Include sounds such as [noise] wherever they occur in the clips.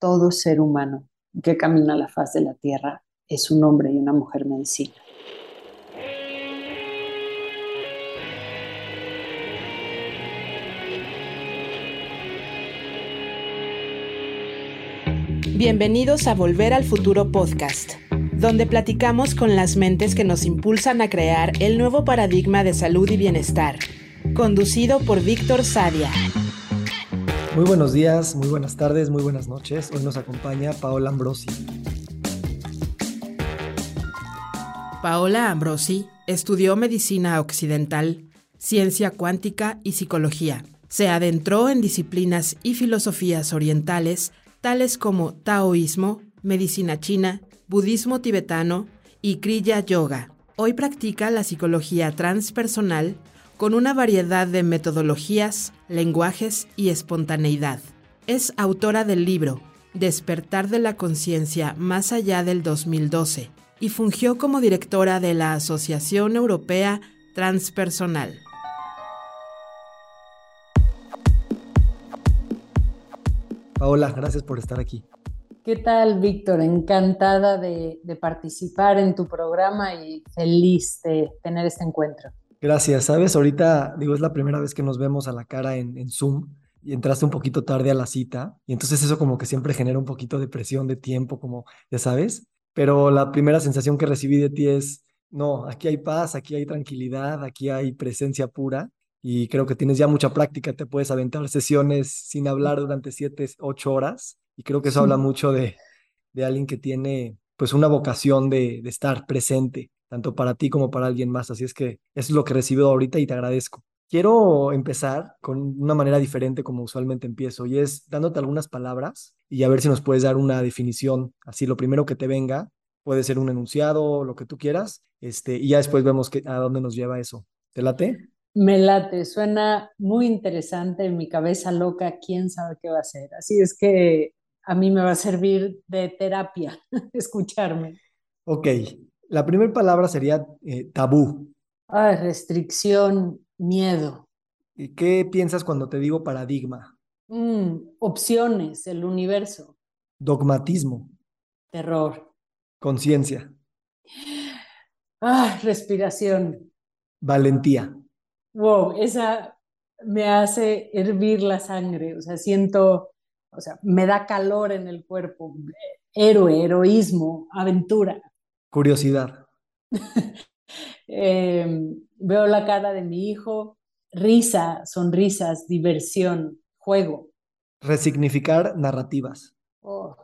todo ser humano que camina a la faz de la tierra es un hombre y una mujer medicina. Bienvenidos a Volver al Futuro Podcast, donde platicamos con las mentes que nos impulsan a crear el nuevo paradigma de salud y bienestar, conducido por Víctor Sadia. Muy buenos días, muy buenas tardes, muy buenas noches. Hoy nos acompaña Paola Ambrosi. Paola Ambrosi estudió medicina occidental, ciencia cuántica y psicología. Se adentró en disciplinas y filosofías orientales tales como taoísmo, medicina china, budismo tibetano y kriya yoga. Hoy practica la psicología transpersonal con una variedad de metodologías, lenguajes y espontaneidad. Es autora del libro Despertar de la Conciencia más allá del 2012 y fungió como directora de la Asociación Europea Transpersonal. Paola, gracias por estar aquí. ¿Qué tal, Víctor? Encantada de, participar en tu programa y feliz de tener este encuentro. Gracias. Sabes, ahorita digo, es la primera vez que nos vemos a la cara en, en Zoom y entraste un poquito tarde a la cita y entonces eso como que siempre genera un poquito de presión de tiempo, como ya sabes, pero la primera sensación que recibí de ti es, no, aquí hay paz, aquí hay tranquilidad, aquí hay presencia pura y creo que tienes ya mucha práctica, te puedes aventar sesiones sin hablar durante siete, ocho horas y creo que eso habla mucho de, de alguien que tiene pues una vocación de, de, estar presente, tanto para ti como para alguien más. Así es que eso es lo que recibo ahorita y te agradezco. Quiero empezar con una manera diferente como usualmente empiezo y es dándote algunas palabras y a ver si nos puedes dar una definición, así lo primero que te venga, puede ser un enunciado, lo que tú quieras, este, y ya después vemos que, a dónde nos lleva eso. ¿Te late? Me late, suena muy interesante en mi cabeza loca, quién sabe qué va a ser. Así es que a mí me va a servir de terapia [laughs] escucharme. Ok, la primera palabra sería eh, tabú. Ah, restricción, miedo. ¿Y qué piensas cuando te digo paradigma? Mm, opciones, el universo. Dogmatismo. Terror. Conciencia. Ah, respiración. Valentía wow, esa me hace hervir la sangre, o sea, siento, o sea, me da calor en el cuerpo, héroe, heroísmo, aventura. Curiosidad. [laughs] Em, veo la cara de mi hijo, risa, sonrisas, diversión, juego. Resignificar narrativas. Oh,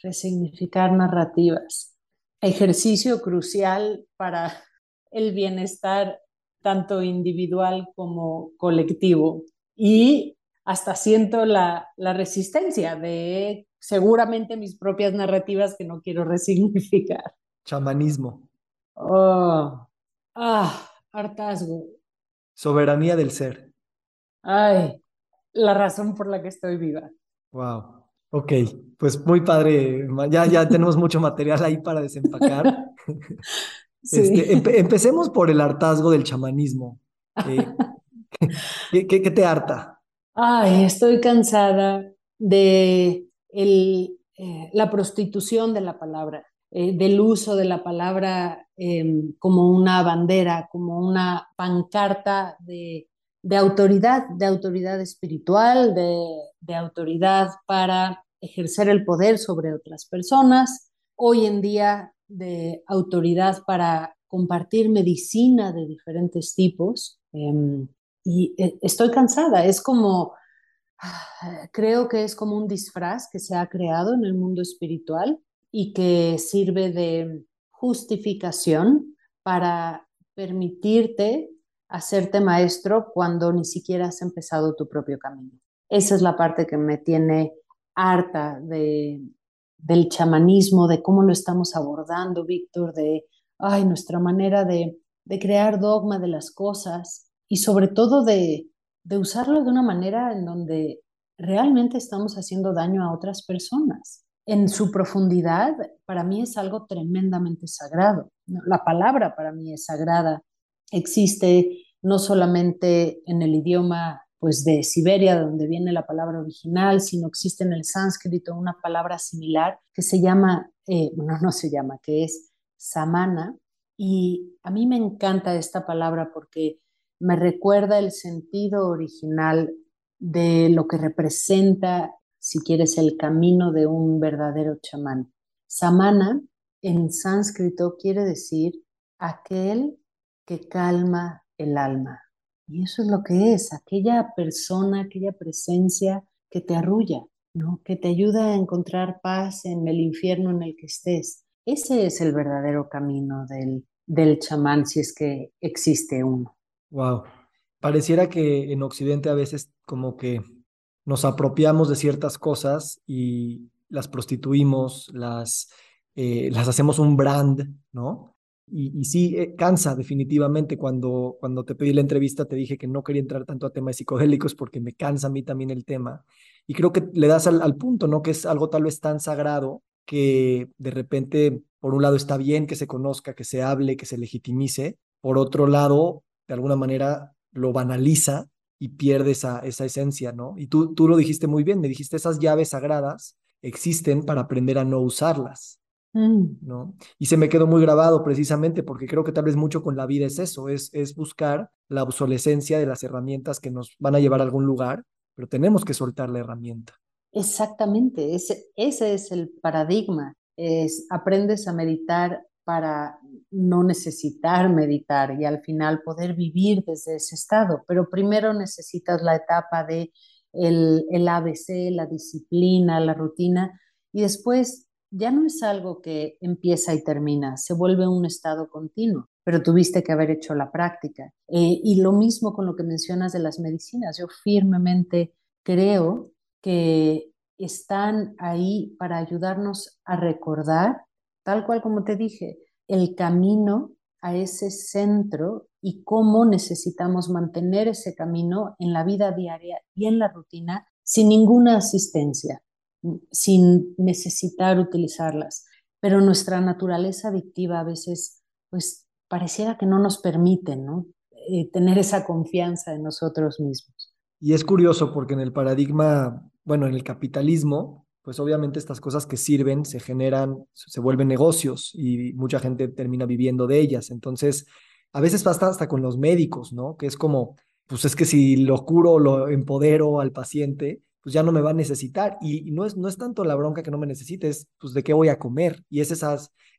resignificar narrativas. Ejercicio crucial para [laughs] el bienestar tanto individual como colectivo. Y hasta siento la, la resistencia de seguramente mis propias narrativas que no quiero [laughs] resignificar. Chamanismo. Oh, ah, hartazgo. Soberanía del ser. Ay, la razón por la que estoy viva. Wow. Ok, pues muy padre. Ya, ya [laughs] tenemos mucho material ahí para desempacar. [laughs] Este, empecemos por el hartazgo del chamanismo. Eh, [laughs] ¿qué, te harta? Ay, estoy cansada de el, eh, la prostitución de la palabra, eh, del uso de la palabra em, como una bandera, como una pancarta de, de autoridad, de autoridad espiritual, de, de autoridad para ejercer el poder sobre otras personas. Hoy en día de autoridad para compartir medicina de diferentes tipos em, y eh, estoy cansada. Es como, ah, creo que es como un disfraz que se ha creado en el mundo espiritual y que sirve de justificación para permitirte hacerte maestro cuando ni siquiera has empezado tu propio camino. Esa es la parte que me tiene harta de, del chamanismo, de cómo lo estamos abordando, Víctor, de ay, nuestra manera de, de crear dogma de las cosas y sobre todo de, de usarlo de una manera en donde realmente estamos haciendo daño a otras personas. En su profundidad, para mí es algo tremendamente sagrado. La palabra para mí es sagrada. Existe no solamente en el idioma pues de Siberia, donde viene la palabra original, sino existe en el sánscrito una palabra similar que se llama, eh, bueno, no se llama, que es samana. Y a mí me encanta esta palabra porque me recuerda el sentido original de lo que representa, si quieres, el camino de un verdadero chamán. Samana en sánscrito quiere decir aquel que calma el alma. Y eso es lo que es, aquella persona, aquella presencia que te arrulla, ¿no? que te ayuda a encontrar paz en el infierno en el que estés. Ese es el verdadero camino del, del chamán, si es que existe uno. Wow. Pareciera que en Occidente a veces como que nos apropiamos de ciertas cosas y las prostituimos, las, eh, las hacemos un brand, ¿no? Y, sí, eh, cansa definitivamente. Cuando, cuando te pedí la entrevista te dije que no quería entrar tanto a temas psicodélicos porque me cansa a mí también el tema. Y creo que le das al, punto, ¿no? Que es algo tal vez tan sagrado que de repente, por un lado está bien que se conozca, que se hable, que se legitimice. Por otro lado, de alguna manera lo banaliza y pierde esa, esa esencia, ¿no? Y tú, tú lo dijiste muy bien, me dijiste, esas llaves sagradas existen para aprender a no usarlas. Mm. ¿no? Y se me quedó muy grabado precisamente porque creo que tal vez mucho con la vida es eso, es, es buscar la obsolescencia de las herramientas que nos van a llevar a algún lugar, pero tenemos que soltar la herramienta. Exactamente, ese, ese es el paradigma, es aprendes a meditar para no necesitar meditar y al final poder vivir desde ese estado, pero primero necesitas la etapa de el, ABC, la disciplina, la rutina, y después ya no es algo que empieza y termina, se vuelve un estado continuo, pero tuviste que haber hecho la práctica. Eh, y lo mismo con lo que mencionas de las medicinas, yo firmemente creo que están ahí para ayudarnos a recordar, tal cual como te dije, el camino a ese centro y cómo necesitamos mantener ese camino en la vida diaria y en la rutina sin ninguna asistencia sin necesitar utilizarlas. Pero nuestra naturaleza adictiva a veces, pues pareciera que no nos permite, ¿no? Eh, tener esa confianza en nosotros mismos. Y es curioso porque en el paradigma, bueno, en el capitalismo, pues obviamente estas cosas que sirven se generan, se vuelven negocios y mucha gente termina viviendo de ellas. Entonces, a veces pasa hasta con los médicos, ¿no? Que es como, pues es que si lo curo, lo empodero al paciente, pues ya no me va a necesitar. Y, no, es, no es tanto la bronca que no me necesite, es pues de qué voy a comer. Y es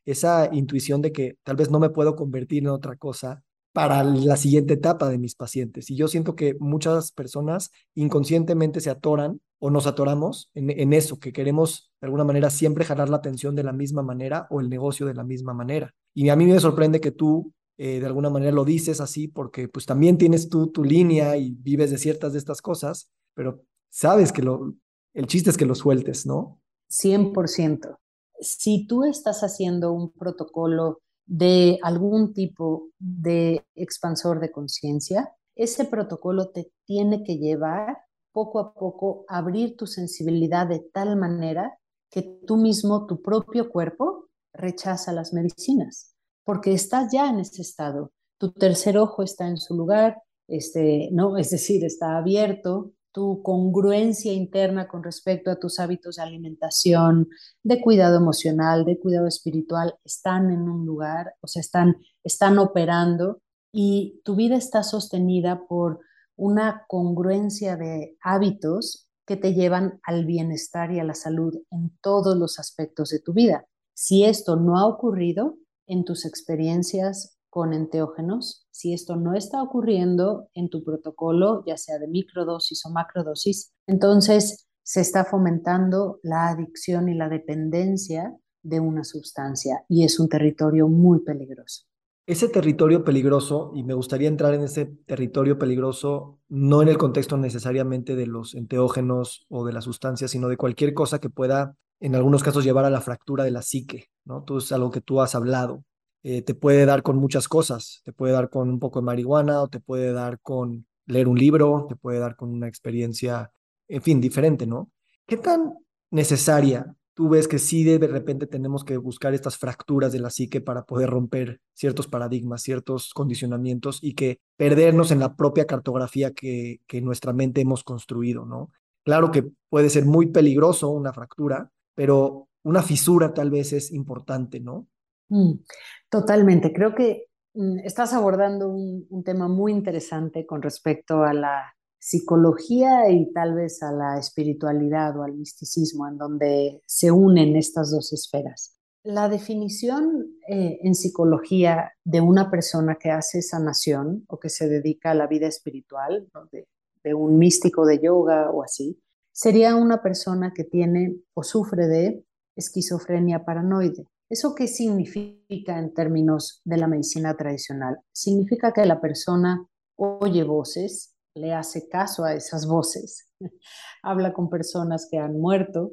esa intuición de que tal vez no me puedo convertir en otra cosa para la siguiente etapa de mis pacientes. Y yo siento que muchas personas inconscientemente se atoran o nos atoramos en, en eso, que queremos de alguna manera siempre jalar la atención de la misma manera o el negocio de la misma manera. Y a mí me sorprende que tú eh, de alguna manera lo dices así porque pues también tienes tú tu línea y vives de ciertas de estas cosas, pero sabes que lo, el chiste es que lo sueltes, ¿no? 100%. Si tú estás haciendo un protocolo de algún tipo de expansor de conciencia, ese protocolo te tiene que llevar poco a poco abrir tu sensibilidad de tal manera que tú mismo, tu propio cuerpo, rechaza las medicinas, porque estás ya en ese estado. Tu tercer ojo está en su lugar, este, no, es decir, está abierto, tu congruencia interna con respecto a tus hábitos de alimentación, de cuidado emocional, de cuidado espiritual, están en un lugar, o sea, están, están operando y tu vida está sostenida por una congruencia de hábitos que te llevan al bienestar y a la salud en todos los aspectos de tu vida. Si esto no ha ocurrido en tus experiencias con enteógenos, si esto no está ocurriendo en tu protocolo, ya sea de microdosis o macrodosis, entonces se está fomentando la adicción y la dependencia de una sustancia y es un territorio muy peligroso. Ese territorio peligroso, y me gustaría entrar en ese territorio peligroso, no en el contexto necesariamente de los enteógenos o de las sustancias, sino de cualquier cosa que pueda, en algunos casos, llevar a la fractura de la psique, ¿no? Tú es algo que tú has hablado. Eh, te puede dar con muchas cosas. Te puede dar con un poco de marihuana o te puede dar con leer un libro, te puede dar con una experiencia, en fin, diferente, ¿no? ¿Qué tan necesaria tú ves que sí de repente tenemos que buscar estas fracturas de la psique para poder romper ciertos paradigmas, ciertos condicionamientos y que perdernos en la propia cartografía que, que nuestra mente hemos construido, ¿no? Claro que puede ser muy peligroso una fractura, pero una fisura tal vez es importante, ¿no? Mm, totalmente. Creo que mm, estás abordando un, un, tema muy interesante con respecto a la psicología y tal vez a la espiritualidad o al misticismo, en donde se unen estas dos esferas. La definición eh, en psicología de una persona que hace sanación o que se dedica a la vida espiritual, de, de un místico de yoga o así, sería una persona que tiene o sufre de esquizofrenia paranoide. ¿Eso qué significa en términos de la medicina tradicional? Significa que la persona oye voces, le hace caso a esas voces, [laughs] habla con personas que han muerto,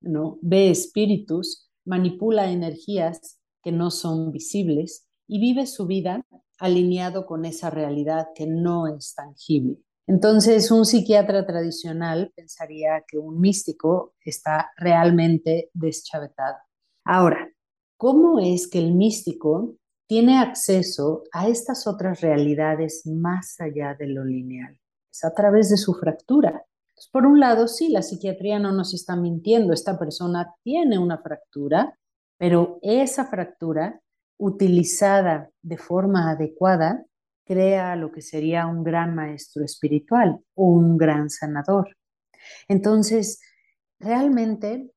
¿no? ve espíritus, manipula energías que no son visibles y vive su vida alineado con esa realidad que no es tangible. Entonces, un psiquiatra tradicional pensaría que un místico está realmente deschavetado. Ahora, ¿cómo es que el místico tiene acceso a estas otras realidades más allá de lo lineal? Es a través de su fractura. por un lado, sí, la psiquiatría no nos está mintiendo, esta persona tiene una fractura, pero esa fractura utilizada de forma adecuada crea lo que sería un gran maestro espiritual o un gran sanador. Entonces, realmente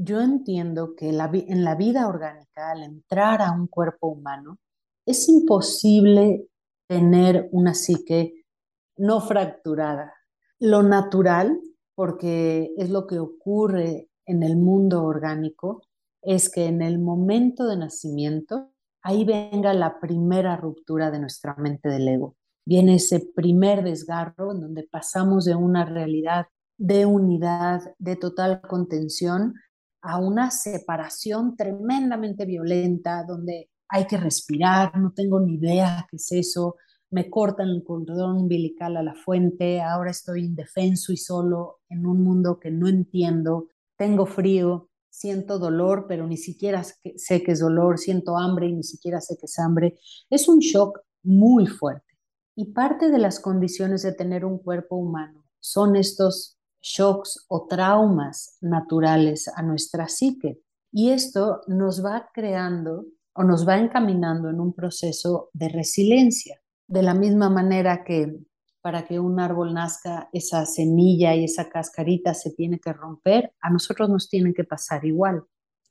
yo entiendo que en la vida orgánica, al entrar a un cuerpo humano, es imposible tener una psique no fracturada. Lo natural, porque es lo que ocurre en el mundo orgánico, es que en el momento de nacimiento ahí venga la primera ruptura de nuestra mente del ego. Viene ese primer desgarro en donde pasamos de una realidad de unidad, de total contención, a una separación tremendamente violenta, donde hay que respirar, no tengo ni idea qué es eso, me cortan el cordón umbilical a la fuente, ahora estoy indefenso y solo en un mundo que no entiendo, tengo frío, siento dolor, pero ni siquiera sé que es dolor, siento hambre y ni siquiera sé que es hambre. Es un shock muy fuerte. Y parte de las condiciones de tener un cuerpo humano son estos shocks o traumas naturales a nuestra psique. Y esto nos va creando o nos va encaminando en un proceso de resiliencia. De la misma manera que para que un árbol nazca, esa semilla y esa cascarita se tiene que romper, a nosotros nos tienen que pasar igual.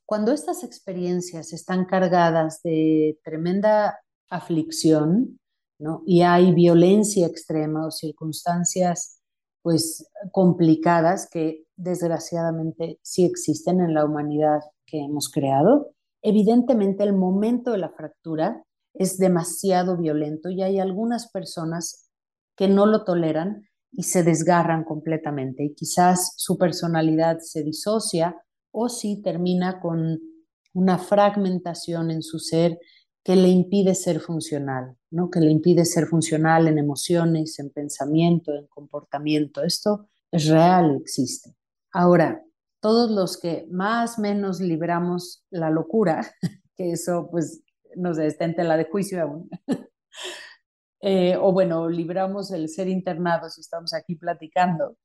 Cuando estas experiencias están cargadas de tremenda aflicción, ¿no? Y hay violencia extrema o circunstancias pues complicadas que desgraciadamente sí existen en la humanidad que hemos creado. Evidentemente el momento de la fractura es demasiado violento y hay algunas personas que no lo toleran y se desgarran completamente y quizás su personalidad se disocia o si termina con una fragmentación en su ser que le impide ser funcional, ¿no? que le impide ser funcional en emociones, en pensamiento, en comportamiento. Esto es real, existe. Ahora, todos los que más o menos libramos la locura, [laughs] que eso pues nos está en tela de juicio aún, [laughs] Eh, o bueno, libramos el ser internados y estamos aquí platicando,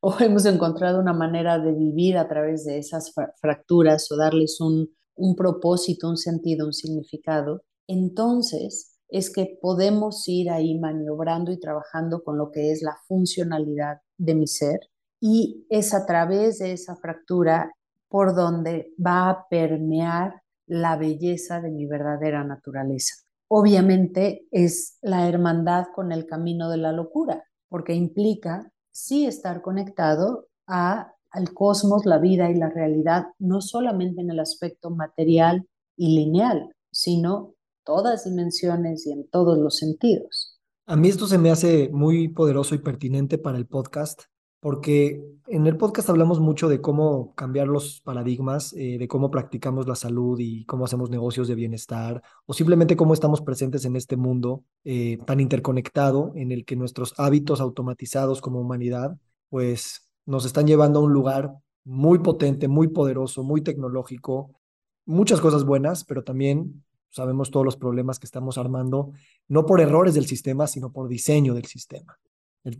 o [laughs] hemos encontrado una manera de vivir a través de esas fracturas o darles un, un propósito, un sentido, un significado, entonces es que podemos ir ahí maniobrando y trabajando con lo que es la funcionalidad de mi ser y es a través de esa fractura por donde va a permear la belleza de mi verdadera naturaleza. Obviamente es la hermandad con el camino de la locura, porque implica sí estar conectado a, al cosmos, la vida y la realidad, no solamente en el aspecto material y lineal, sino todas dimensiones y en todos los sentidos. A mí esto se me hace muy poderoso y pertinente para el podcast, porque en el podcast hablamos mucho de cómo cambiar los paradigmas, eh, de cómo practicamos la salud y cómo hacemos negocios de bienestar, o simplemente cómo estamos presentes en este mundo eh, tan interconectado en el que nuestros hábitos automatizados como humanidad, pues nos están llevando a un lugar muy potente, muy poderoso, muy tecnológico, muchas cosas buenas, pero también sabemos todos los problemas que estamos armando, no por errores del sistema, sino por diseño del sistema.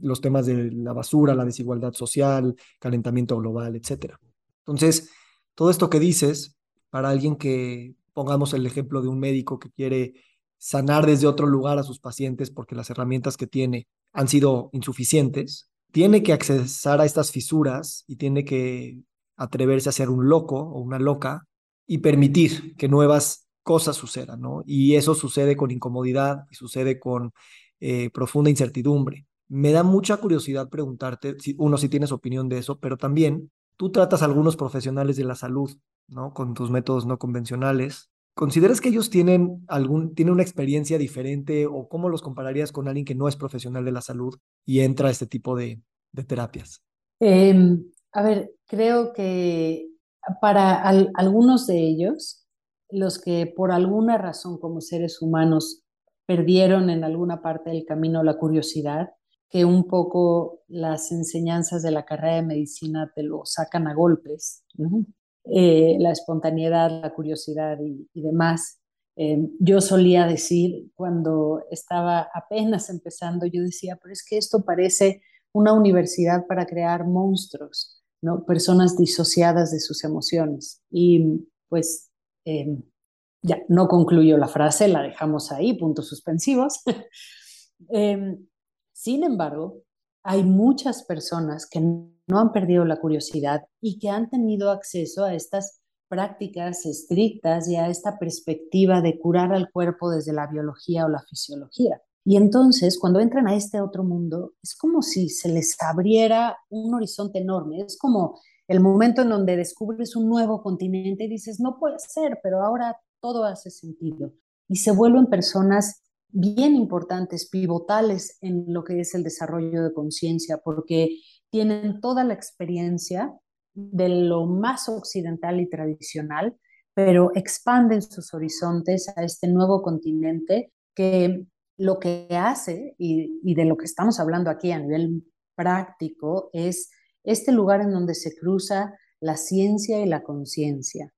los temas de la basura, la desigualdad social, calentamiento global, etc. Entonces, todo esto que dices, para alguien que, pongamos el ejemplo de un médico que quiere sanar desde otro lugar a sus pacientes porque las herramientas que tiene han sido insuficientes, tiene que accesar a estas fisuras y tiene que atreverse a ser un loco o una loca y permitir que nuevas cosas sucedan, ¿no? Y eso sucede con incomodidad y sucede con eh, profunda incertidumbre. Me da mucha curiosidad preguntarte, si, uno, si tienes opinión de eso, pero también tú tratas a algunos profesionales de la salud, ¿no? Con tus métodos no convencionales. ¿Consideras que ellos tienen, algún, tienen una experiencia diferente o cómo los compararías con alguien que no es profesional de la salud y entra a este tipo de, terapias? Em, a ver, creo que para algunos de ellos, los que por alguna razón como seres humanos perdieron en alguna parte del camino la curiosidad, que un poco las enseñanzas de la carrera de medicina te lo sacan a golpes, eh, la espontaneidad, la curiosidad y, demás. Eh, yo solía decir cuando estaba apenas empezando, yo decía, pero es que esto parece una universidad para crear monstruos, ¿no? personas disociadas de sus emociones. Y pues em, ya no concluyo la frase, la dejamos ahí, puntos suspensivos. [laughs] Em, sin embargo, hay muchas personas que no han perdido la curiosidad y que han tenido acceso a estas prácticas estrictas y a esta perspectiva de curar al cuerpo desde la biología o la fisiología. Y entonces, cuando entran a este otro mundo, es como si se les abriera un horizonte enorme. Es como el momento en donde descubres un nuevo continente y dices, no puede ser, pero ahora todo hace sentido. Y se vuelven personas bien importantes, pivotales en lo que es el desarrollo de conciencia, porque tienen toda la experiencia de lo más occidental y tradicional, pero expanden sus horizontes a este nuevo continente que lo que hace, y, de lo que estamos hablando aquí a nivel práctico, es este lugar en donde se cruza la ciencia y la conciencia.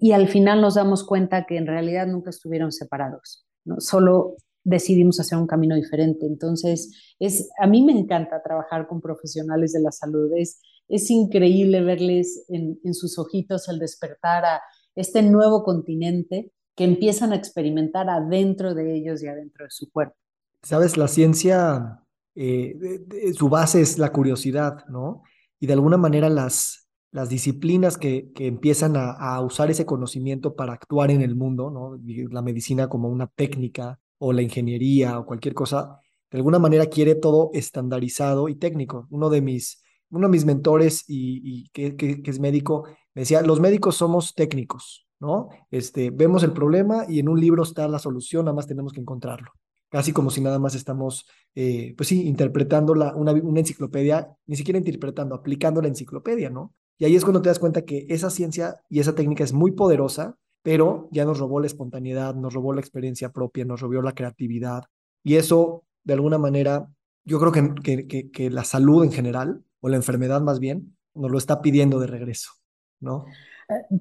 Y al final nos damos cuenta que en realidad nunca estuvieron separados, solo decidimos hacer un camino diferente. Entonces, es, a mí me encanta trabajar con profesionales de la salud. Es, es increíble verles en, en sus ojitos el despertar a este nuevo continente que empiezan a experimentar adentro de ellos y adentro de su cuerpo. Sabes, la ciencia, eh, su base es la curiosidad, ¿no? Y de alguna manera las, las disciplinas que, que empiezan a, usar ese conocimiento para actuar en el mundo, ¿no? La medicina como una técnica o la ingeniería o cualquier cosa, de alguna manera quiere todo estandarizado y técnico. Uno de mis, uno de mis mentores y, que, es médico me decía, los médicos somos técnicos, ¿no? Este, vemos el problema y en un libro está la solución, nada más tenemos que encontrarlo. Casi como si nada más estamos, eh, pues sí, interpretando una, una enciclopedia, ni siquiera interpretando, aplicando la enciclopedia, ¿no? Y ahí es cuando te das cuenta que esa ciencia y esa técnica es muy poderosa, pero ya nos robó la espontaneidad, nos robó la experiencia propia, nos robó la creatividad. Y eso, de alguna manera, yo creo que, que, que la salud en general, o la enfermedad más bien, nos lo está pidiendo de regreso, ¿no?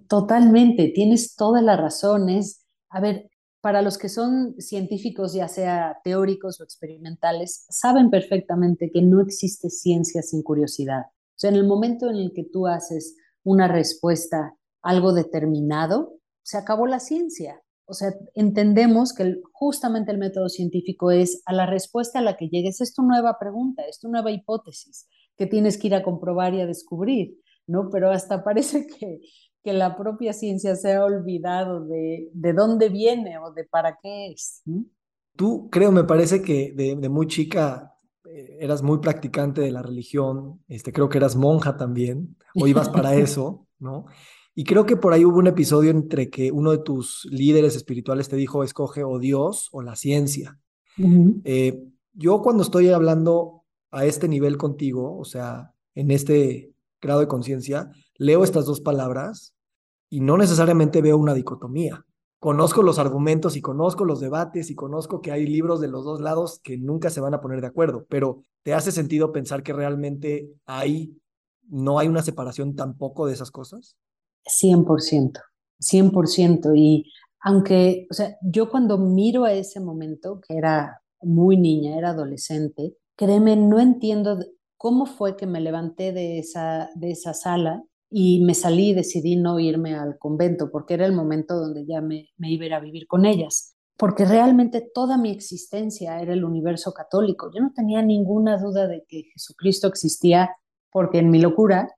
Totalmente, tienes todas las razones. A ver, para los que son científicos, ya sea teóricos o experimentales, saben perfectamente que no existe ciencia sin curiosidad. O sea, en el momento en el que tú haces una respuesta algo determinado, se acabó la ciencia. O sea, entendemos que justamente el método científico es a la respuesta a la que llegues, es tu nueva pregunta, es tu nueva hipótesis que tienes que ir a comprobar y a descubrir, ¿no? Pero hasta [laughs] parece que que la propia ciencia se ha olvidado de, de dónde viene o de para qué es. Tú, creo, me parece que de, de, muy chica eh, eras muy practicante de la religión, este, creo que eras monja también, o ibas para [laughs] eso, ¿no? Y creo que por ahí hubo un episodio entre que uno de tus líderes espirituales te dijo, escoge o Dios o la ciencia. Eh, yo cuando estoy hablando a este nivel contigo, o sea, en este grado de conciencia, leo estas dos palabras y no necesariamente veo una dicotomía. Conozco los argumentos y conozco los debates y conozco que hay libros de los dos lados que nunca se van a poner de acuerdo, pero ¿te hace sentido pensar que realmente hay no hay una separación tampoco de esas cosas? 100%, 100%. Y aunque, o sea, yo cuando miro a ese momento, que era muy niña, era adolescente, créeme, no entiendo cómo fue que me levanté de esa, de esa sala y me salí decidí no irme al convento, porque era el momento donde ya me, me iba a vivir con ellas porque realmente toda mi existencia era el universo católico. Yo no tenía ninguna duda de que Jesucristo existía, porque en mi locura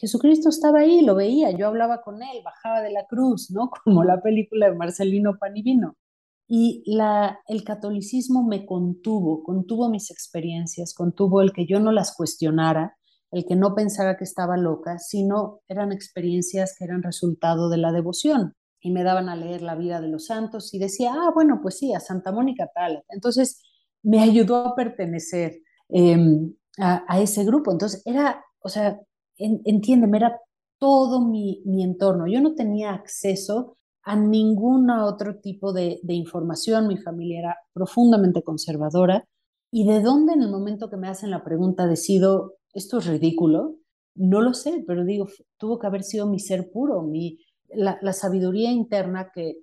Jesucristo estaba ahí, lo veía, yo hablaba con él, bajaba de la cruz, ¿no? [laughs] Como la película de Marcelino Panivino. Y el catolicismo me contuvo, contuvo mis experiencias, contuvo el que yo no las cuestionara, el que no pensara que estaba loca, sino eran experiencias que eran resultado de la devoción y me daban a leer la vida de los santos y decía, ah, bueno, pues sí, a Santa Mónica tal. Entonces me ayudó a pertenecer em, a, ese grupo. Entonces era, o sea, entiéndeme, era todo mi, mi, entorno. Yo no tenía acceso a ningún otro tipo de, de información. Mi familia era profundamente conservadora. ¿Y de dónde en el momento que me hacen la pregunta decido, esto es ridículo? No lo sé, pero digo, tuvo que haber sido mi ser puro, mi, la, sabiduría interna que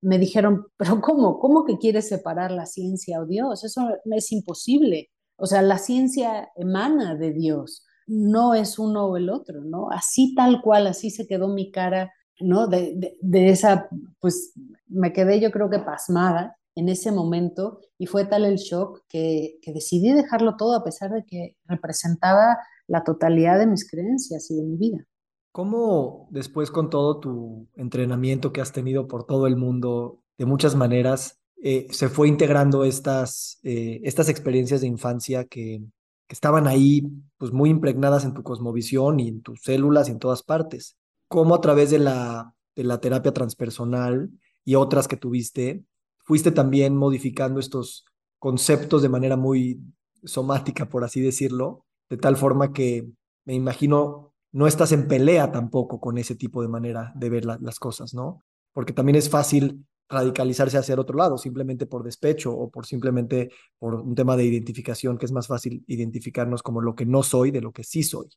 me dijeron, [laughs] pero ¿cómo? ¿Cómo que quieres separar la ciencia o Dios? Eso es imposible. O sea, la ciencia emana de Dios, no es uno o el otro, ¿no? Así tal cual, así se quedó mi cara, ¿no? De, esa, pues me quedé yo creo que pasmada en ese momento y fue tal el shock que, que decidí dejarlo todo a pesar de que representaba la totalidad de mis creencias y de mi vida. ¿Cómo después con todo tu entrenamiento que has tenido por todo el mundo, de muchas maneras, eh, se fue integrando estas, eh, estas experiencias de infancia que, que, estaban ahí, pues muy impregnadas en tu cosmovisión y en tus células y en todas partes? ¿Cómo a través de la, de la terapia transpersonal y otras que tuviste, fuiste también modificando estos conceptos de manera muy somática, por así decirlo, de tal forma que me imagino no estás en pelea tampoco con ese tipo de manera de ver las cosas, ¿no? Porque también es fácil radicalizarse hacia el otro lado, simplemente por despecho o por simplemente por un tema de identificación, que es más fácil identificarnos como lo que no soy de lo que sí soy.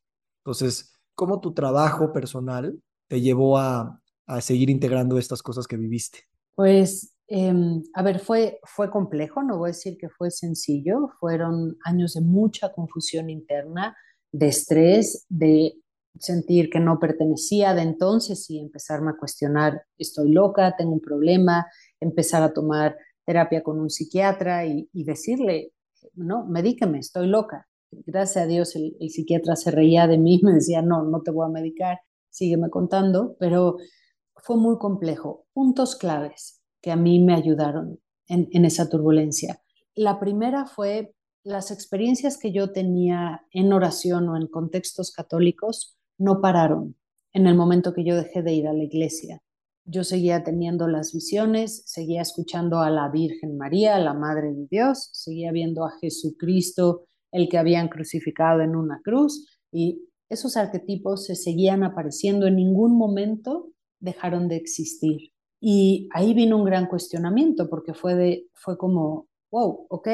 Entonces, ¿cómo tu trabajo personal te llevó a, a seguir integrando estas cosas que viviste? Pues, em, a ver, fue, fue complejo, no voy a decir que fue sencillo, fueron años de mucha confusión interna, de estrés, de sentir que no pertenecía de entonces y empezarme a cuestionar, estoy loca, tengo un problema, empezar a tomar terapia con un psiquiatra y, decirle, no, medíqueme, estoy loca. Gracias a Dios el, psiquiatra se reía de mí, [laughs] me decía, no, no te voy a medicar, sígueme contando, pero fue muy complejo. Puntos claves que a mí me ayudaron en, en esa turbulencia. La primera fue las experiencias que yo tenía en oración o en contextos católicos no pararon en el momento que yo dejé de ir a la iglesia. Yo seguía teniendo las visiones, seguía escuchando a la Virgen María, la Madre de Dios, seguía viendo a Jesucristo, el que habían crucificado en una cruz, y esos arquetipos se seguían apareciendo, en ningún momento dejaron de existir. Y ahí vino un gran cuestionamiento, porque fue, de, fue como, wow, ok,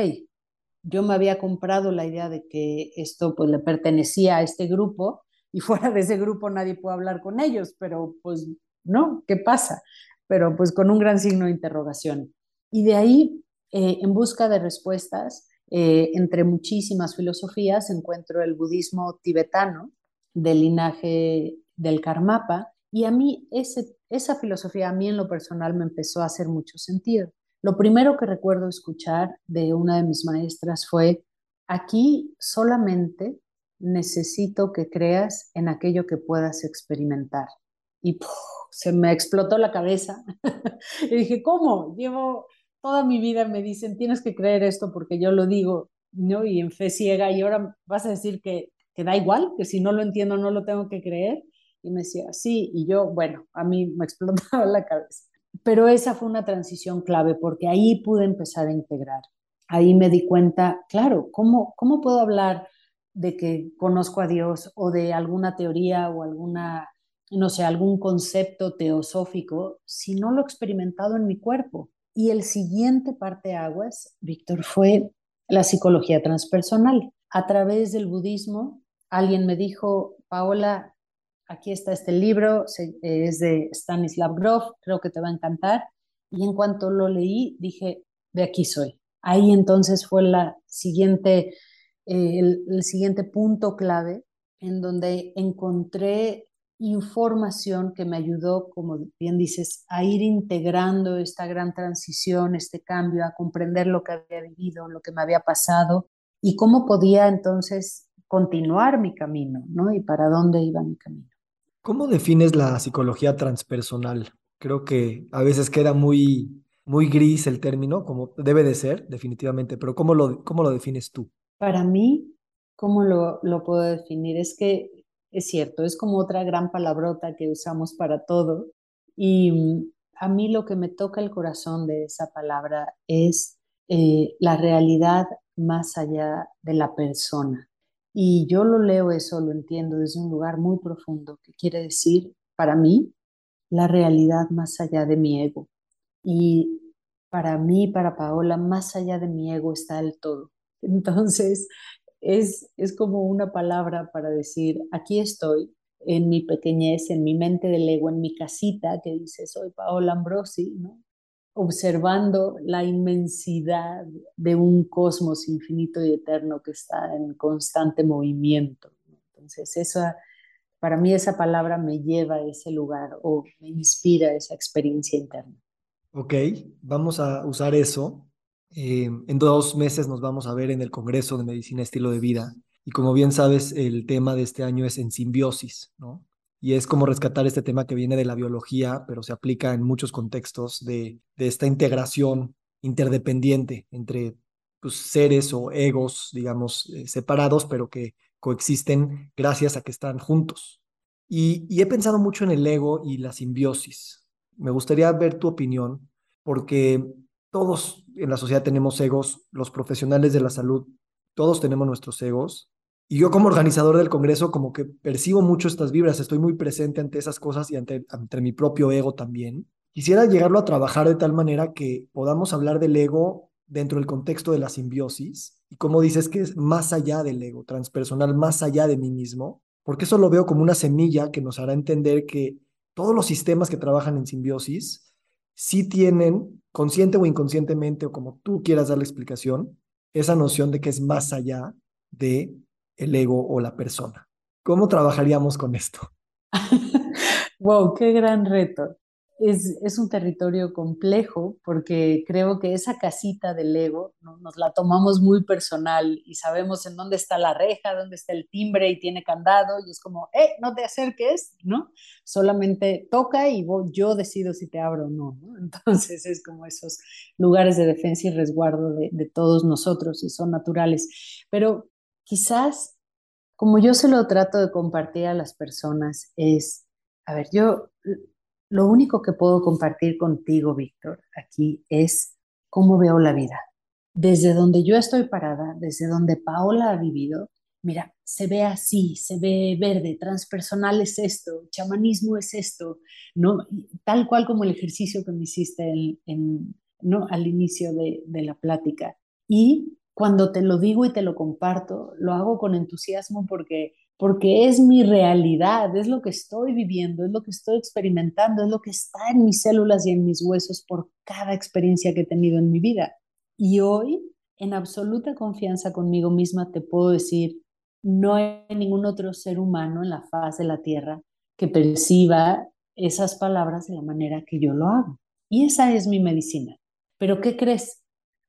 yo me había comprado la idea de que esto pues, le pertenecía a este grupo, y fuera de ese grupo nadie puede hablar con ellos, pero pues no, ¿qué pasa? Pero pues con un gran signo de interrogación. Y de ahí, eh, en busca de respuestas, eh, entre muchísimas filosofías, encuentro el budismo tibetano del linaje del Karmapa, y a mí ese, esa filosofía, a mí en lo personal, me empezó a hacer mucho sentido. Lo primero que recuerdo escuchar de una de mis maestras fue, aquí solamente necesito que creas en aquello que puedas experimentar. Y se me explotó la cabeza. [laughs] y dije, ¿cómo? Llevo toda mi vida, me dicen, tienes que creer esto porque yo lo digo, ¿no? Y en fe ciega, y ahora vas a decir que, que da igual, que si no lo entiendo no lo tengo que creer. Y me decía, sí, y yo, bueno, a mí me [laughs] explotaba la cabeza. Pero esa fue una transición clave porque ahí pude empezar a integrar. Ahí me di cuenta, claro, ¿cómo, cómo puedo hablar de que conozco a Dios o de alguna teoría o alguna, no sé, algún concepto teosófico si no lo he experimentado en mi cuerpo. Y el siguiente parte aguas, Víctor, fue la psicología transpersonal. A través del budismo, alguien me dijo, Paola, aquí está este libro, es de Stanislav Grof, creo que te va a encantar. Y en cuanto lo leí, dije, de aquí soy. Ahí entonces fue la siguiente, eh, el, siguiente punto clave en donde encontré información que me ayudó, como bien dices, a ir integrando esta gran transición, este cambio, a comprender lo que había vivido, lo que me había pasado y cómo podía entonces continuar mi camino, ¿no? Y para dónde iba mi camino. ¿Cómo defines la psicología transpersonal? Creo que a veces queda muy, muy gris el término, como debe de ser, definitivamente, pero ¿cómo lo, cómo lo defines tú? Para mí, ¿cómo lo, lo puedo definir? Es que es cierto, es como otra gran palabrota que usamos para todo. Y mm, a mí lo que me toca el corazón de esa palabra es eh, la realidad más allá de la persona. Y yo lo leo eso, lo entiendo desde un lugar muy profundo, que quiere decir, para mí, la realidad más allá de mi ego. Y para mí, para Paola, más allá de mi ego está el todo. Entonces, es, es como una palabra para decir, aquí estoy, en mi pequeñez, en mi mente del ego, en mi casita, que dice, soy Paola Ambrosi, ¿no? observando la inmensidad de un cosmos infinito y eterno que está en constante movimiento. Entonces, esa, para mí esa palabra me lleva a ese lugar o me inspira esa experiencia interna. Ok, vamos a usar eso eh, en dos meses nos vamos a ver en el Congreso de Medicina Estilo de Vida. Y como bien sabes, el tema de este año es en simbiosis, ¿no? Y es como rescatar este tema que viene de la biología, pero se aplica en muchos contextos de, esta integración interdependiente entre pues, seres o egos, digamos, eh, separados, pero que coexisten gracias a que están juntos. Y he pensado mucho en el ego y la simbiosis. Me gustaría ver tu opinión, porque todos en la sociedad tenemos egos, los profesionales de la salud, todos tenemos nuestros egos. Y yo como organizador del Congreso como que percibo mucho estas vibras, estoy muy presente ante esas cosas y ante, ante mi propio ego también. Quisiera llegarlo a trabajar de tal manera que podamos hablar del ego dentro del contexto de la simbiosis y como dices que es más allá del ego, transpersonal, más allá de mí mismo, porque eso lo veo como una semilla que nos hará entender que todos los sistemas que trabajan en simbiosis sí tienen consciente o inconscientemente, o como tú quieras dar la explicación, esa noción de que es más allá de el ego o la persona. ¿Cómo trabajaríamos con esto? [laughs] wow, qué gran reto es, un territorio complejo porque creo que esa casita del ego nos la tomamos muy personal y sabemos en dónde está la reja, dónde está el timbre y tiene candado y es como, eh, no te acerques, ¿no? Solamente toca y yo decido si te abro o no, ¿no? [laughs] Entonces es como esos lugares de defensa y resguardo de todos nosotros y son naturales. Pero quizás, como yo se lo trato de compartir a las personas, es, a ver, yo lo único que puedo compartir contigo, Víctor, aquí es cómo veo la vida. Desde donde yo estoy parada, desde donde Paola ha vivido, mira, se ve así, se ve verde, transpersonal es esto, chamanismo es esto, ¿no? Tal cual como el ejercicio que me hiciste en, ¿no? al inicio de, de la plática. Y cuando te lo digo y te lo comparto, lo hago con entusiasmo porque porque es mi realidad, es lo que estoy viviendo, es lo que estoy experimentando, es lo que está en mis células y en mis huesos por cada experiencia que he tenido en mi vida. Y hoy, en absoluta confianza conmigo misma, te puedo decir, no hay ningún otro ser humano en la faz de la tierra que perciba esas palabras de la manera que yo lo hago. Y esa es mi medicina. Pero ¿qué crees?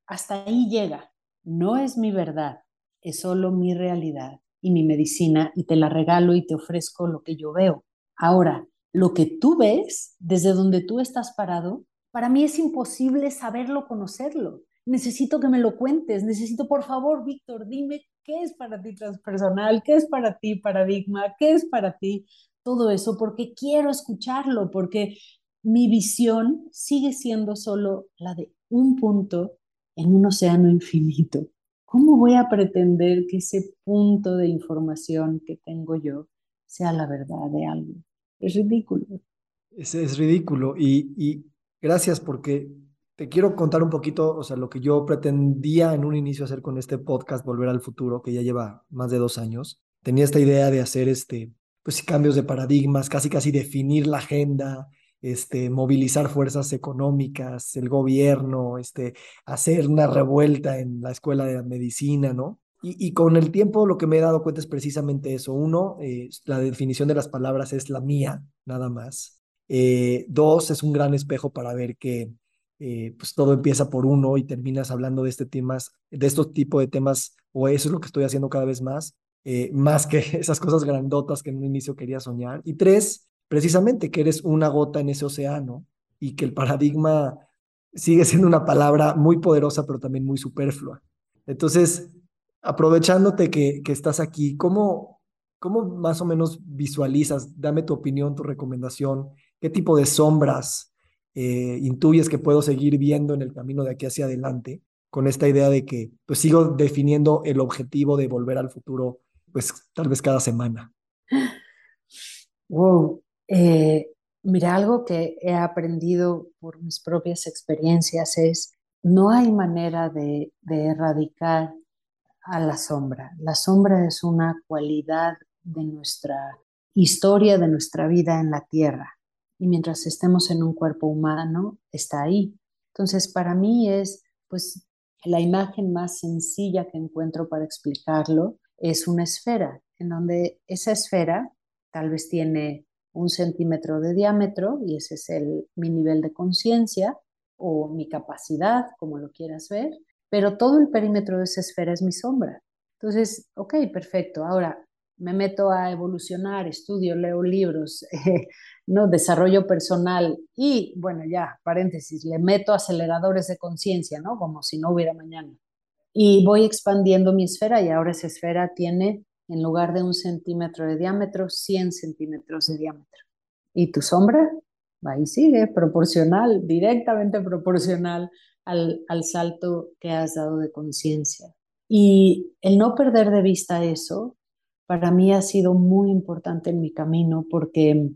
Hasta ahí llega. No es mi verdad, es solo mi realidad y mi medicina y te la regalo y te ofrezco lo que yo veo. Ahora, lo que tú ves desde donde tú estás parado, para mí es imposible saberlo, conocerlo. Necesito que me lo cuentes, necesito, por favor, Víctor, dime qué es para ti transpersonal, qué es para ti paradigma, qué es para ti todo eso, porque quiero escucharlo, porque mi visión sigue siendo solo la de un punto en un océano infinito. ¿Cómo voy a pretender que ese punto de información que tengo yo sea la verdad de algo? Es ridículo. Es, es ridículo y, y gracias porque te quiero contar un poquito, o sea, lo que yo pretendía en un inicio hacer con este podcast, Volver al Futuro, que ya lleva más de dos años. Tenía esta idea de hacer este, pues cambios de paradigmas, casi casi definir la agenda, este, movilizar fuerzas económicas, el gobierno, este, hacer una revuelta en la escuela de medicina, ¿no? Y, con el tiempo lo que me he dado cuenta es precisamente eso. Uno, eh, la definición de las palabras es la mía, nada más. Eh, dos, es un gran espejo para ver que eh, pues todo empieza por uno y terminas hablando de este temas, de estos tipos de temas, o eso es lo que estoy haciendo cada vez más, más que [laughs] esas cosas grandotas que en un inicio quería soñar. Y tres, precisamente que eres una gota en ese océano y que el paradigma sigue siendo una palabra muy poderosa, pero también muy superflua. Entonces, aprovechándote que, que estás aquí, ¿cómo, ¿cómo más o menos visualizas? Dame tu opinión, tu recomendación. ¿Qué tipo de sombras eh, intuyes que puedo seguir viendo en el camino de aquí hacia adelante? Con esta idea de que pues sigo definiendo el objetivo de volver al futuro, pues tal vez cada semana. Wow. Eh, mira, algo que he aprendido por mis propias experiencias es no hay manera de, de erradicar a la sombra. La sombra es una cualidad de nuestra historia, de nuestra vida en la tierra. Y mientras estemos en un cuerpo humano, está ahí. Entonces, para mí es, pues, la imagen más sencilla que encuentro para explicarlo es una esfera, en donde esa esfera tal vez tiene un centímetro de diámetro y ese es el, mi nivel de conciencia o mi capacidad, como lo quieras ver, pero todo el perímetro de esa esfera es mi sombra. Entonces, ok, perfecto. Ahora me meto a evolucionar, estudio, leo libros, [laughs] no desarrollo personal y, bueno, ya, paréntesis, le meto aceleradores de conciencia, ¿no? Como si no hubiera mañana. Y voy expandiendo mi esfera y ahora esa esfera tiene, en lugar de un centímetro de diámetro, 100 centímetros de diámetro. ¿Y tu sombra? Ahí sigue, proporcional, directamente proporcional al, salto que has dado de conciencia. Y el no perder de vista eso, para mí ha sido muy importante en mi camino porque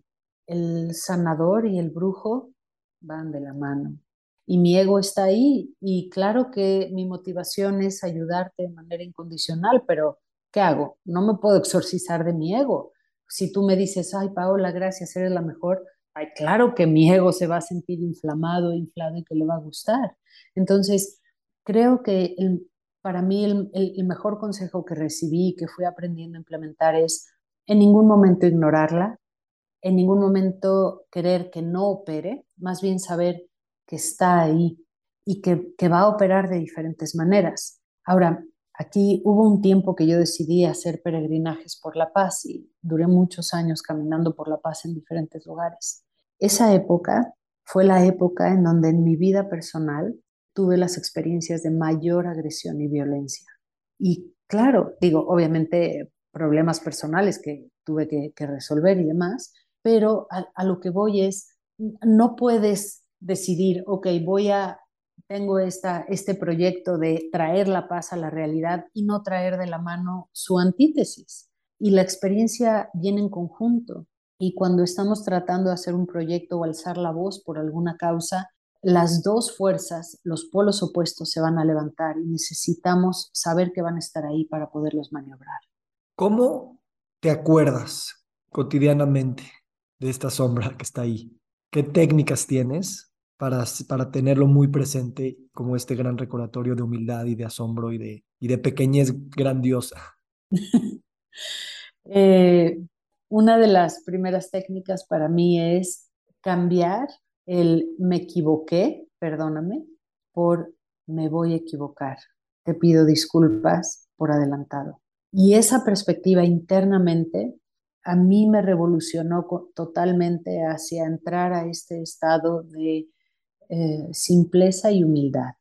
el sanador y el brujo van de la mano. Y mi ego está ahí y claro que mi motivación es ayudarte de manera incondicional, pero ¿qué hago? No me puedo exorcizar de mi ego. Si tú me dices, ay Paola, gracias, eres la mejor, ay, claro que mi ego se va a sentir inflamado, inflado y que le va a gustar. Entonces, creo que para mí el, mejor consejo que recibí que fui aprendiendo a implementar es en ningún momento ignorarla, en ningún momento querer que no opere, más bien saber que está ahí y que va a operar de diferentes maneras. Ahora, aquí hubo un tiempo que yo decidí hacer peregrinajes por la paz y duré muchos años caminando por la paz en diferentes lugares. Esa época fue la época en donde en mi vida personal tuve las experiencias de mayor agresión y violencia. Y claro, digo, obviamente problemas personales que tuve que, resolver y demás, pero a, lo que voy es, no puedes decidir, ok, voy a, tengo esta, este proyecto de traer la paz a la realidad y no traer de la mano su antítesis. Y la experiencia viene en conjunto. Y cuando estamos tratando de hacer un proyecto o alzar la voz por alguna causa, las dos fuerzas, los polos opuestos se van a levantar y necesitamos saber que van a estar ahí para poderlos maniobrar. ¿Cómo te acuerdas cotidianamente de esta sombra que está ahí? ¿Qué técnicas tienes para, para tenerlo muy presente como este gran recordatorio de humildad y de asombro y de, y de pequeñez grandiosa? [laughs] Eh, una de las primeras técnicas para mí es cambiar el me equivoqué, perdóname, por me voy a equivocar. Te pido disculpas por adelantado. Y esa perspectiva internamente a mí me revolucionó totalmente hacia entrar a este estado de eh, simpleza y humildad.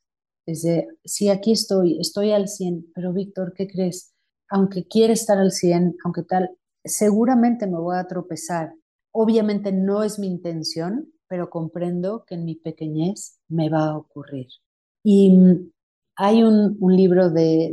Es de, sí, aquí estoy, estoy al 100, pero Víctor, ¿qué crees? Aunque quiera estar al 100, aunque tal, seguramente me voy a tropezar. Obviamente no es mi intención, pero comprendo que en mi pequeñez me va a ocurrir. Y mm, hay un, libro de,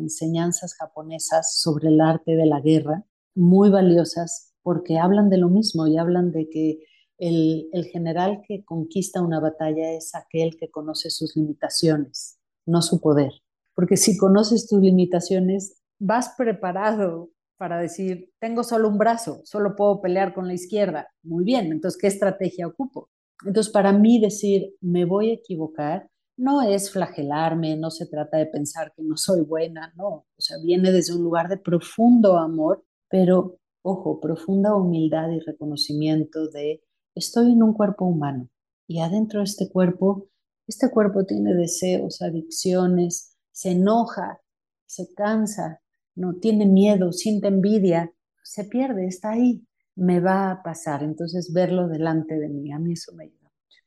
enseñanzas japonesas sobre el arte de la guerra, muy valiosas, porque hablan de lo mismo y hablan de que el, general que conquista una batalla es aquel que conoce sus limitaciones, no su poder. Porque si conoces tus limitaciones, vas preparado para decir, tengo solo un brazo, solo puedo pelear con la izquierda. Muy bien, entonces, ¿qué estrategia ocupo? Entonces, para mí decir, me voy a equivocar, no es flagelarme, no se trata de pensar que no soy buena, no, o sea, viene desde un lugar de profundo amor, pero, ojo, profunda humildad y reconocimiento de, estoy en un cuerpo humano y adentro de este cuerpo, este cuerpo tiene deseos, adicciones, se enoja, se cansa, no tiene miedo, siente envidia, se pierde, está ahí, me va a pasar. Entonces, verlo delante de mí, a mí eso me ayuda mucho.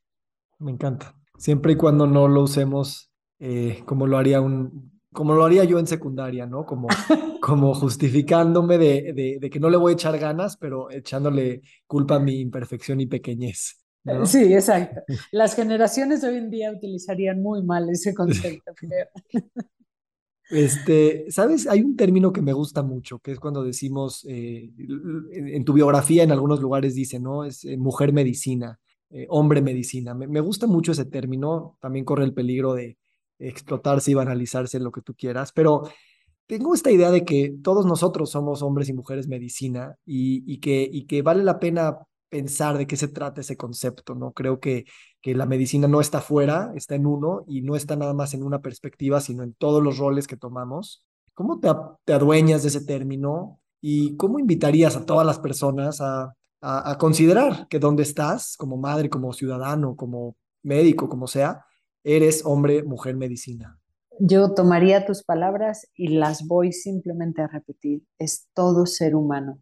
Me encanta. Siempre y cuando no lo usemos eh, como lo haría un, como lo haría yo en secundaria, ¿no? Como, [laughs] como justificándome de, de, que no le voy a echar ganas, pero echándole culpa a mi imperfección y pequeñez. Sí, exacto. Las generaciones hoy en día utilizarían muy mal ese concepto. [laughs] Este, ¿sabes? Hay un término que me gusta mucho, que es cuando decimos, eh, en, tu biografía en algunos lugares dice, ¿no? Es eh, mujer medicina, eh, hombre medicina. Me, gusta mucho ese término, también corre el peligro de explotarse y banalizarse lo que tú quieras, pero tengo esta idea de que todos nosotros somos hombres y mujeres medicina y, que, vale la pena pensar de qué se trata ese concepto, ¿no? Creo que, que la medicina no está fuera, está en uno y no está nada más en una perspectiva, sino en todos los roles que tomamos. ¿Cómo te, te adueñas de ese término y cómo invitarías a todas las personas a, a, a considerar que donde estás, como madre, como ciudadano, como médico, como sea, eres hombre, mujer, medicina? Yo tomaría tus palabras y las voy simplemente a repetir. Es todo ser humano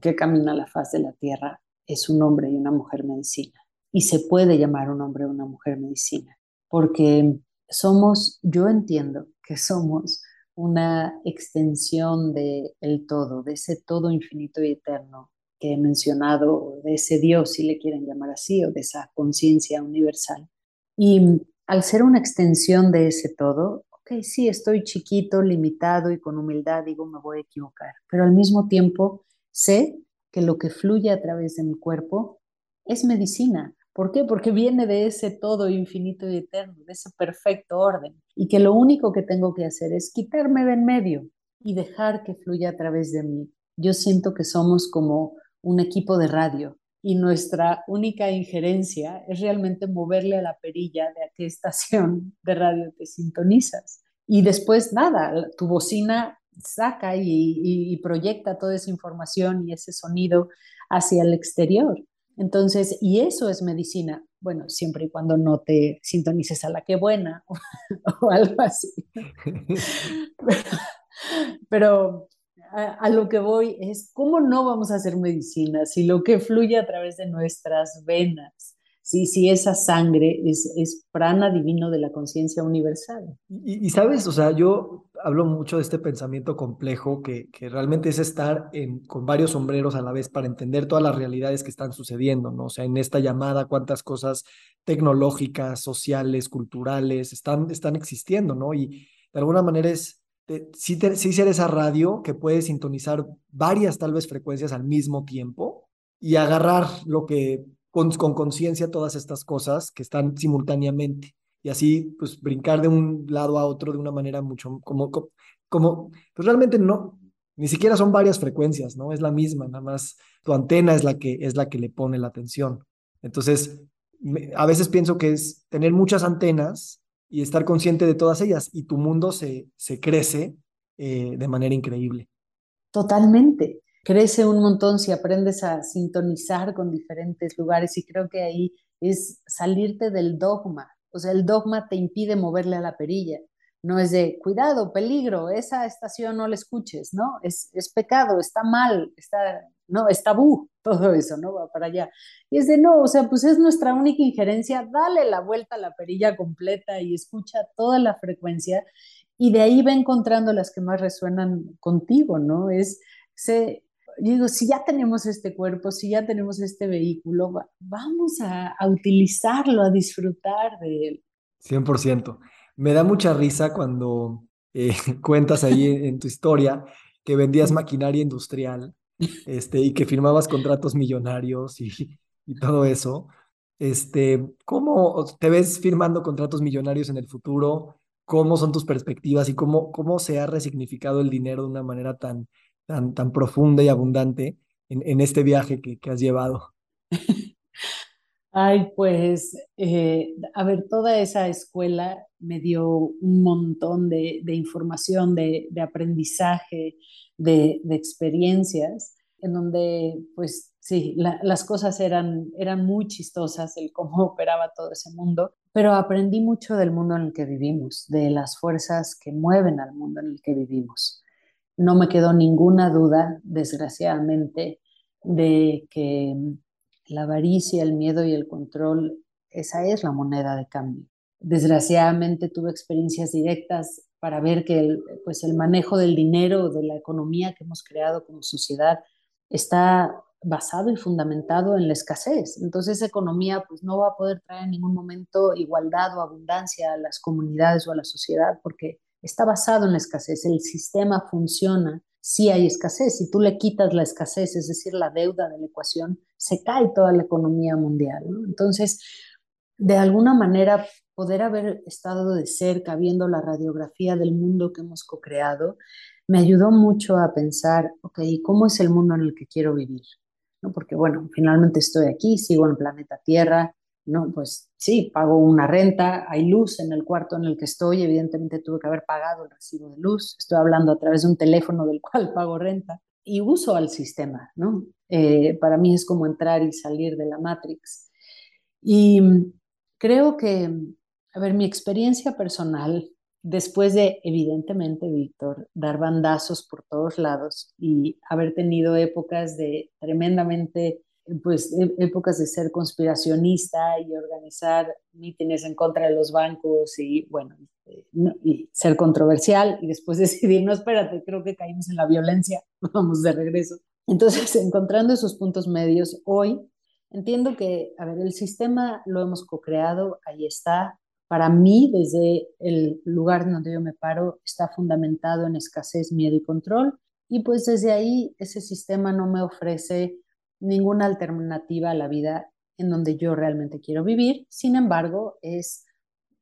que camina la faz de la tierra es un hombre y una mujer medicina. Y se puede llamar un hombre o una mujer medicina, porque somos, yo entiendo que somos una extensión del el todo, de ese todo infinito y eterno que he mencionado, de ese Dios, si le quieren llamar así, o de esa conciencia universal. Y al ser una extensión de ese todo, ok, sí, estoy chiquito, limitado y con humildad digo, me voy a equivocar, pero al mismo tiempo sé que lo que fluye a través de mi cuerpo es medicina. ¿Por qué? Porque viene de ese todo infinito y eterno, de ese perfecto orden. Y que lo único que tengo que hacer es quitarme de en medio y dejar que fluya a través de mí. Yo siento que somos como un equipo de radio y nuestra única injerencia es realmente moverle a la perilla de a qué estación de radio te sintonizas. Y después nada, tu bocina saca y, proyecta toda esa información y ese sonido hacia el exterior. Entonces, y eso es medicina, bueno, siempre y cuando no te sintonices a la que buena [laughs] o, algo así. [laughs] Pero, a, lo que voy es, ¿cómo no vamos a hacer medicina si lo que fluye a través de nuestras venas Sí, sí, esa sangre es, es prana divino de la conciencia universal. Y, sabes, o sea, yo hablo mucho de este pensamiento complejo que, que realmente es estar con varios sombreros a la vez para entender todas las realidades que están sucediendo, ¿no? O sea, en esta llamada, cuántas cosas tecnológicas, sociales, culturales están, están existiendo, ¿no? Y de alguna manera es, sí, sí ser esa radio que puede sintonizar varias tal vez frecuencias al mismo tiempo y agarrar lo que con conciencia todas estas cosas que están simultáneamente y así pues brincar de un lado a otro de una manera mucho como como pues realmente no ni siquiera son varias frecuencias, ¿no? Es la misma, nada más tu antena es la que es la que le pone la atención. Entonces, a veces pienso que es tener muchas antenas y estar consciente de todas ellas y tu mundo se, se crece eh, de manera increíble. Totalmente crece un montón si aprendes a sintonizar con diferentes lugares y creo que ahí es salirte del dogma. O sea, el dogma te impide moverle a la perilla. No es de, cuidado, peligro, esa estación no la escuches, ¿no? Es, es pecado, está mal, está, no, es tabú, [laughs] todo eso, ¿no? Va para allá. Y es de, no, o sea, pues es nuestra única injerencia, dale la vuelta a la perilla completa y escucha toda la frecuencia y de ahí va encontrando las que más resuenan contigo, ¿no? Es, se, digo, si ya tenemos este cuerpo, si ya tenemos este vehículo, vamos a, utilizarlo, a disfrutar de él. 100%. Me da mucha risa cuando eh, [laughs] cuentas ahí en, tu historia que vendías maquinaria industrial este, y que firmabas contratos millonarios y, y todo eso. Este, ¿Cómo te ves firmando contratos millonarios en el futuro? ¿Cómo son tus perspectivas y cómo, cómo se ha resignificado el dinero de una manera tan tan, tan profunda y abundante en, en este viaje que, que has llevado? [laughs] Ay, pues, eh, a ver, toda esa escuela me dio un montón de, información, de, aprendizaje, de, experiencias, en donde, pues, sí, la, las cosas eran, eran muy chistosas, el cómo [laughs] operaba todo ese mundo, pero aprendí mucho del mundo en el que vivimos, de las fuerzas que mueven al mundo en el que vivimos. No me quedó ninguna duda, desgraciadamente, de que la avaricia, el miedo y el control, esa es la moneda de cambio. Desgraciadamente tuve experiencias directas para ver que el, pues el manejo del dinero, de la economía que hemos creado como sociedad, está basado y fundamentado en la escasez. Entonces esa economía pues no va a poder traer en ningún momento igualdad o abundancia a las comunidades o a la sociedad porque está basado en la escasez. El sistema funciona si hay escasez. Si tú le quitas la escasez, es decir, la deuda de la ecuación, se cae toda la economía mundial. Entonces, de alguna manera, poder haber estado de cerca viendo la radiografía del mundo que hemos co-creado, me ayudó mucho a pensar, ok, ¿cómo es el mundo en el que quiero vivir? ¿No? Porque, bueno, finalmente estoy aquí, sigo en el planeta Tierra, ¿no? Pues sí, pago una renta, hay luz en el cuarto en el que estoy, evidentemente tuve que haber pagado el recibo de luz, estoy hablando a través de un teléfono del [laughs] cual pago renta y uso al sistema, ¿no? Eh, para mí es como entrar y salir de la Matrix. Y creo que, a ver, mi experiencia personal, después de, evidentemente, Víctor, dar bandazos por todos lados y haber tenido épocas de tremendamente pues e, épocas de ser conspiracionista y organizar mítines en contra de los bancos y bueno, este, y ser controversial y después [laughs] decidir, no, espérate, creo que caímos en la violencia, [laughs] vamos de regreso. Entonces, encontrando esos puntos medios, hoy entiendo que, a ver, el sistema lo hemos co-creado, ahí está. Para mí, desde el lugar donde yo me paro, está fundamentado en escasez, miedo y control. Y pues desde ahí ese sistema no me ofrece ninguna alternativa a la vida en donde yo realmente quiero vivir. Sin embargo, es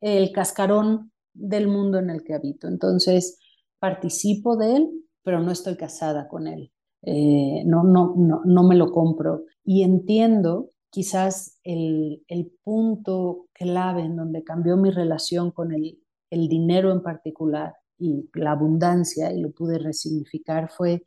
el cascarón del mundo en el que habito. Entonces, participo de él, pero no estoy casada con él. Eh, no, no, no, no me lo compro. Y entiendo quizás el, punto clave en donde cambió mi relación con el, el dinero en particular y la abundancia, y lo pude resignificar, fue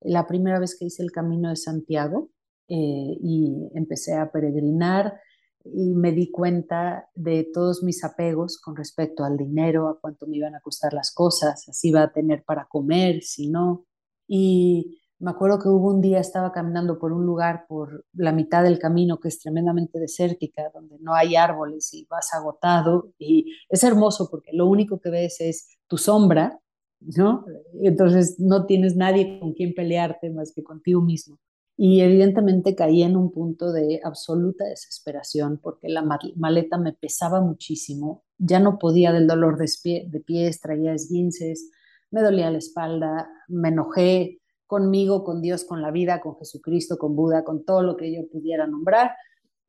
la primera vez que hice el Camino de Santiago, eh, y empecé a peregrinar y me di cuenta de todos mis apegos con respecto al dinero, a cuánto me iban a costar las cosas, si iba a tener para comer, si no. Y me acuerdo que hubo un día, estaba caminando por un lugar, por la mitad del camino, que es tremendamente desértica, donde no hay árboles y vas agotado. Y es hermoso porque lo único que ves es tu sombra, ¿no? Entonces no tienes nadie con quien pelearte más que contigo mismo. Y evidentemente caí en un punto de absoluta desesperación porque la maleta me pesaba muchísimo, ya no podía del dolor de, pie, de pies, traía esguinces, me dolía la espalda, me enojé conmigo, con Dios, con la vida, con Jesucristo, con Buda, con todo lo que yo pudiera nombrar.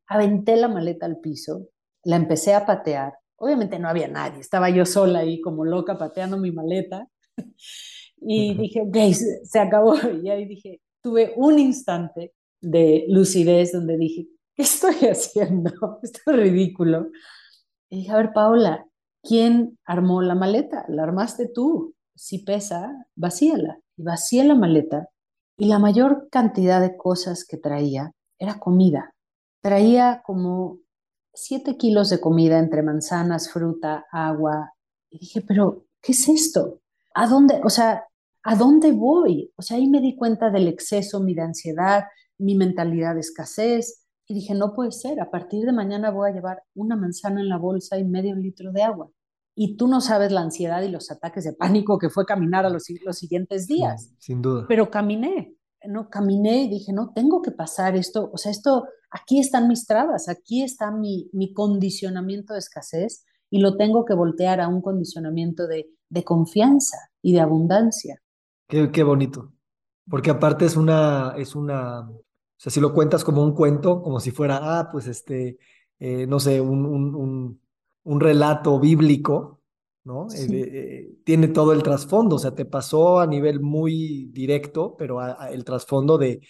Aventé la maleta al piso, la empecé a patear. Obviamente no había nadie, estaba yo sola ahí como loca pateando mi maleta. [laughs] y dije, ok, se acabó. [laughs] Y ahí dije, tuve un instante de lucidez donde dije, ¿qué estoy [laughs] haciendo? Esto es ridículo. Y dije, a ver, Paola, ¿quién armó la maleta? La armaste tú. Si pesa, vacíala. Y vacié la maleta y la mayor cantidad de cosas que traía era comida. Traía como siete kilos de comida entre manzanas, fruta, agua. Y dije, pero, ¿qué es esto? ¿A dónde? O sea, ¿a dónde voy? O sea, ahí me di cuenta del exceso, mi de ansiedad, mi mentalidad de escasez. Y dije, no puede ser, a partir de mañana voy a llevar una manzana en la bolsa y medio litro de agua. Y tú no sabes la ansiedad y los ataques de pánico que fue caminar a los, los siguientes días. sin duda. Pero caminé, no caminé y dije, no, tengo que pasar esto. O sea, esto, aquí están mis trabas, aquí está mi, mi condicionamiento de escasez y lo tengo que voltear a un condicionamiento de, de confianza y de abundancia. Qué, qué bonito. Porque aparte es una, es una, o sea, si lo cuentas como un cuento, como si fuera, ah, pues este, eh, no sé, un, un, un, un relato bíblico, ¿no? Eh, tiene todo el trasfondo, o sea, te pasó a nivel muy directo, pero el trasfondo de,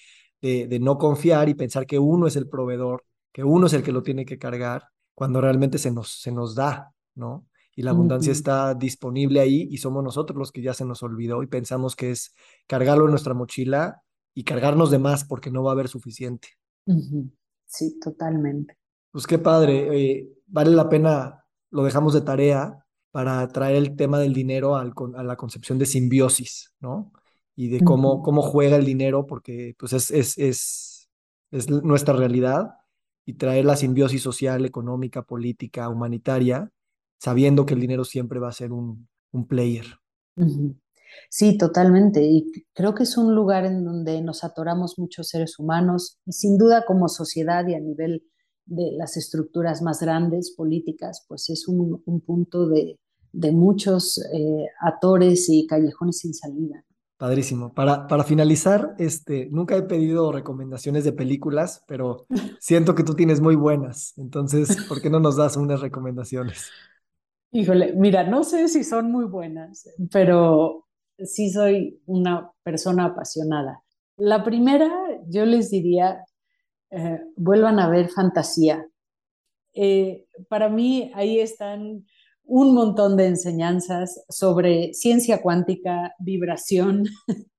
de, no confiar y pensar que uno es el proveedor, que uno es el que lo tiene que cargar, cuando realmente se nos, se nos da, ¿no? Y la abundancia está disponible ahí y somos nosotros los que ya se nos olvidó y pensamos que es cargarlo en nuestra mochila y cargarnos de más porque no va a haber suficiente. Sí, totalmente. Pues qué padre, eh, vale la pena, lo dejamos de tarea para traer el tema del dinero al, a la concepción de simbiosis, ¿no? Y de cómo, cómo juega el dinero, porque pues es, es, es, es nuestra realidad y traer la simbiosis social, económica, política, humanitaria, sabiendo que el dinero siempre va a ser un, un player. Sí, totalmente. Y creo que es un lugar en donde nos atoramos muchos seres humanos y sin duda como sociedad y a nivel de las estructuras más grandes políticas, pues es un, un punto de, de muchos eh, atores y callejones sin salida. Padrísimo. Para, para finalizar, este, nunca he pedido recomendaciones de películas, pero [laughs] siento que tú tienes muy buenas. Entonces, ¿por qué no nos das unas recomendaciones? Híjole, mira, no sé si son muy buenas, pero sí soy una persona apasionada. La primera, yo les diría, eh, vuelvan a ver fantasía. Eh, para mí ahí están un montón de enseñanzas sobre ciencia cuántica, vibración, [laughs]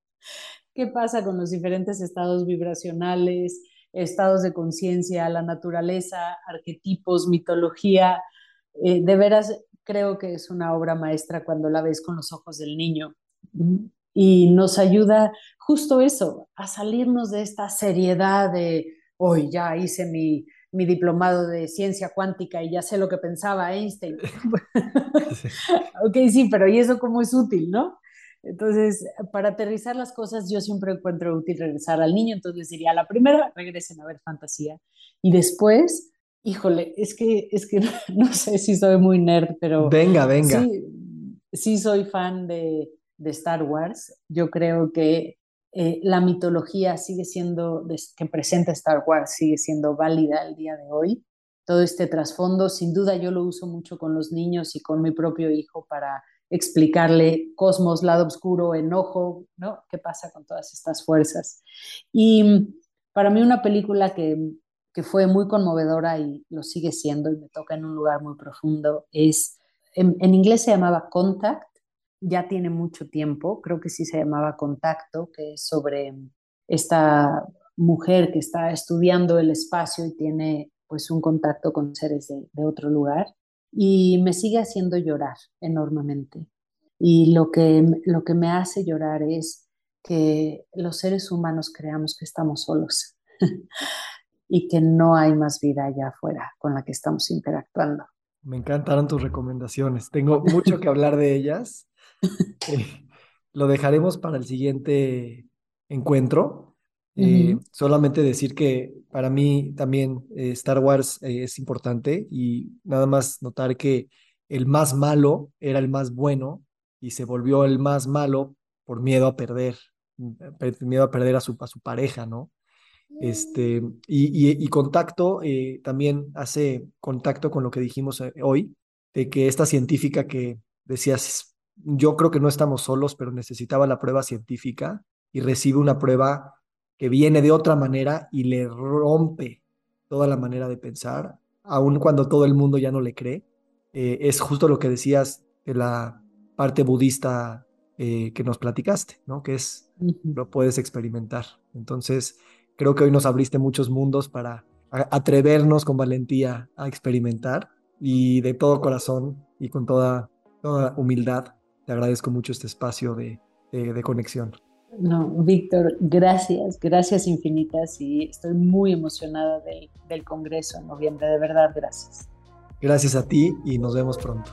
qué pasa con los diferentes estados vibracionales, estados de conciencia, la naturaleza, arquetipos, mitología. Eh, de veras, creo que es una obra maestra cuando la ves con los ojos del niño. Y nos ayuda justo eso, a salirnos de esta seriedad de, hoy ya hice mi, mi diplomado de ciencia cuántica y ya sé lo que pensaba Einstein. [laughs] [laughs] ok, sí, pero ¿y eso cómo es útil, no? Entonces, para aterrizar las cosas, yo siempre encuentro útil regresar al niño, entonces diría, la primera, regresen a ver fantasía. Y después, híjole, es que, es que [laughs] no sé si soy muy nerd, pero... Venga, venga. Sí, sí soy fan de, de Star Wars. Yo creo que eh, la mitología sigue siendo, que presenta Star Wars, sigue siendo válida el día de hoy. Todo este trasfondo, sin duda yo lo uso mucho con los niños y con mi propio hijo para explicarle cosmos, lado oscuro, enojo, ¿no? ¿Qué pasa con todas estas fuerzas? Y para mí una película que, que fue muy conmovedora y lo sigue siendo y me toca en un lugar muy profundo es, en inglés se llamaba Contact, ya tiene mucho tiempo, creo que sí se llamaba Contacto, que es sobre esta mujer que está estudiando el espacio y tiene pues un contacto con seres de, otro lugar y me sigue haciendo llorar enormemente. Y lo que, lo que me hace llorar es que los seres humanos creamos que estamos solos [laughs] y que no hay más vida allá afuera con la que estamos interactuando. Me encantaron tus recomendaciones. Tengo mucho que hablar de ellas. Eh, [laughs] lo dejaremos para el siguiente encuentro. Eh, solamente decir que para mí también eh, Star Wars es importante y nada más notar que el más malo era el más bueno y se volvió el más malo por miedo a perder, miedo a perder a su, a su pareja, ¿no? Este, y, y, y contacto también hace contacto con lo que dijimos hoy, de que esta científica que decías yo creo que no estamos solos, pero necesitaba la prueba científica y recibe una prueba que viene de otra manera y le rompe toda la manera de pensar, aun cuando todo el mundo ya no le cree. Eh, es justo lo que decías de la parte budista eh, que nos platicaste, ¿no? Que es, lo puedes experimentar. Entonces, creo que hoy nos abriste muchos mundos para atrevernos con valentía a experimentar y de todo corazón y con toda, toda humildad te agradezco mucho este espacio de, conexión. No, Víctor, gracias, gracias infinitas y estoy muy emocionada del, del Congreso en noviembre, de verdad, gracias. Gracias a ti y nos vemos pronto.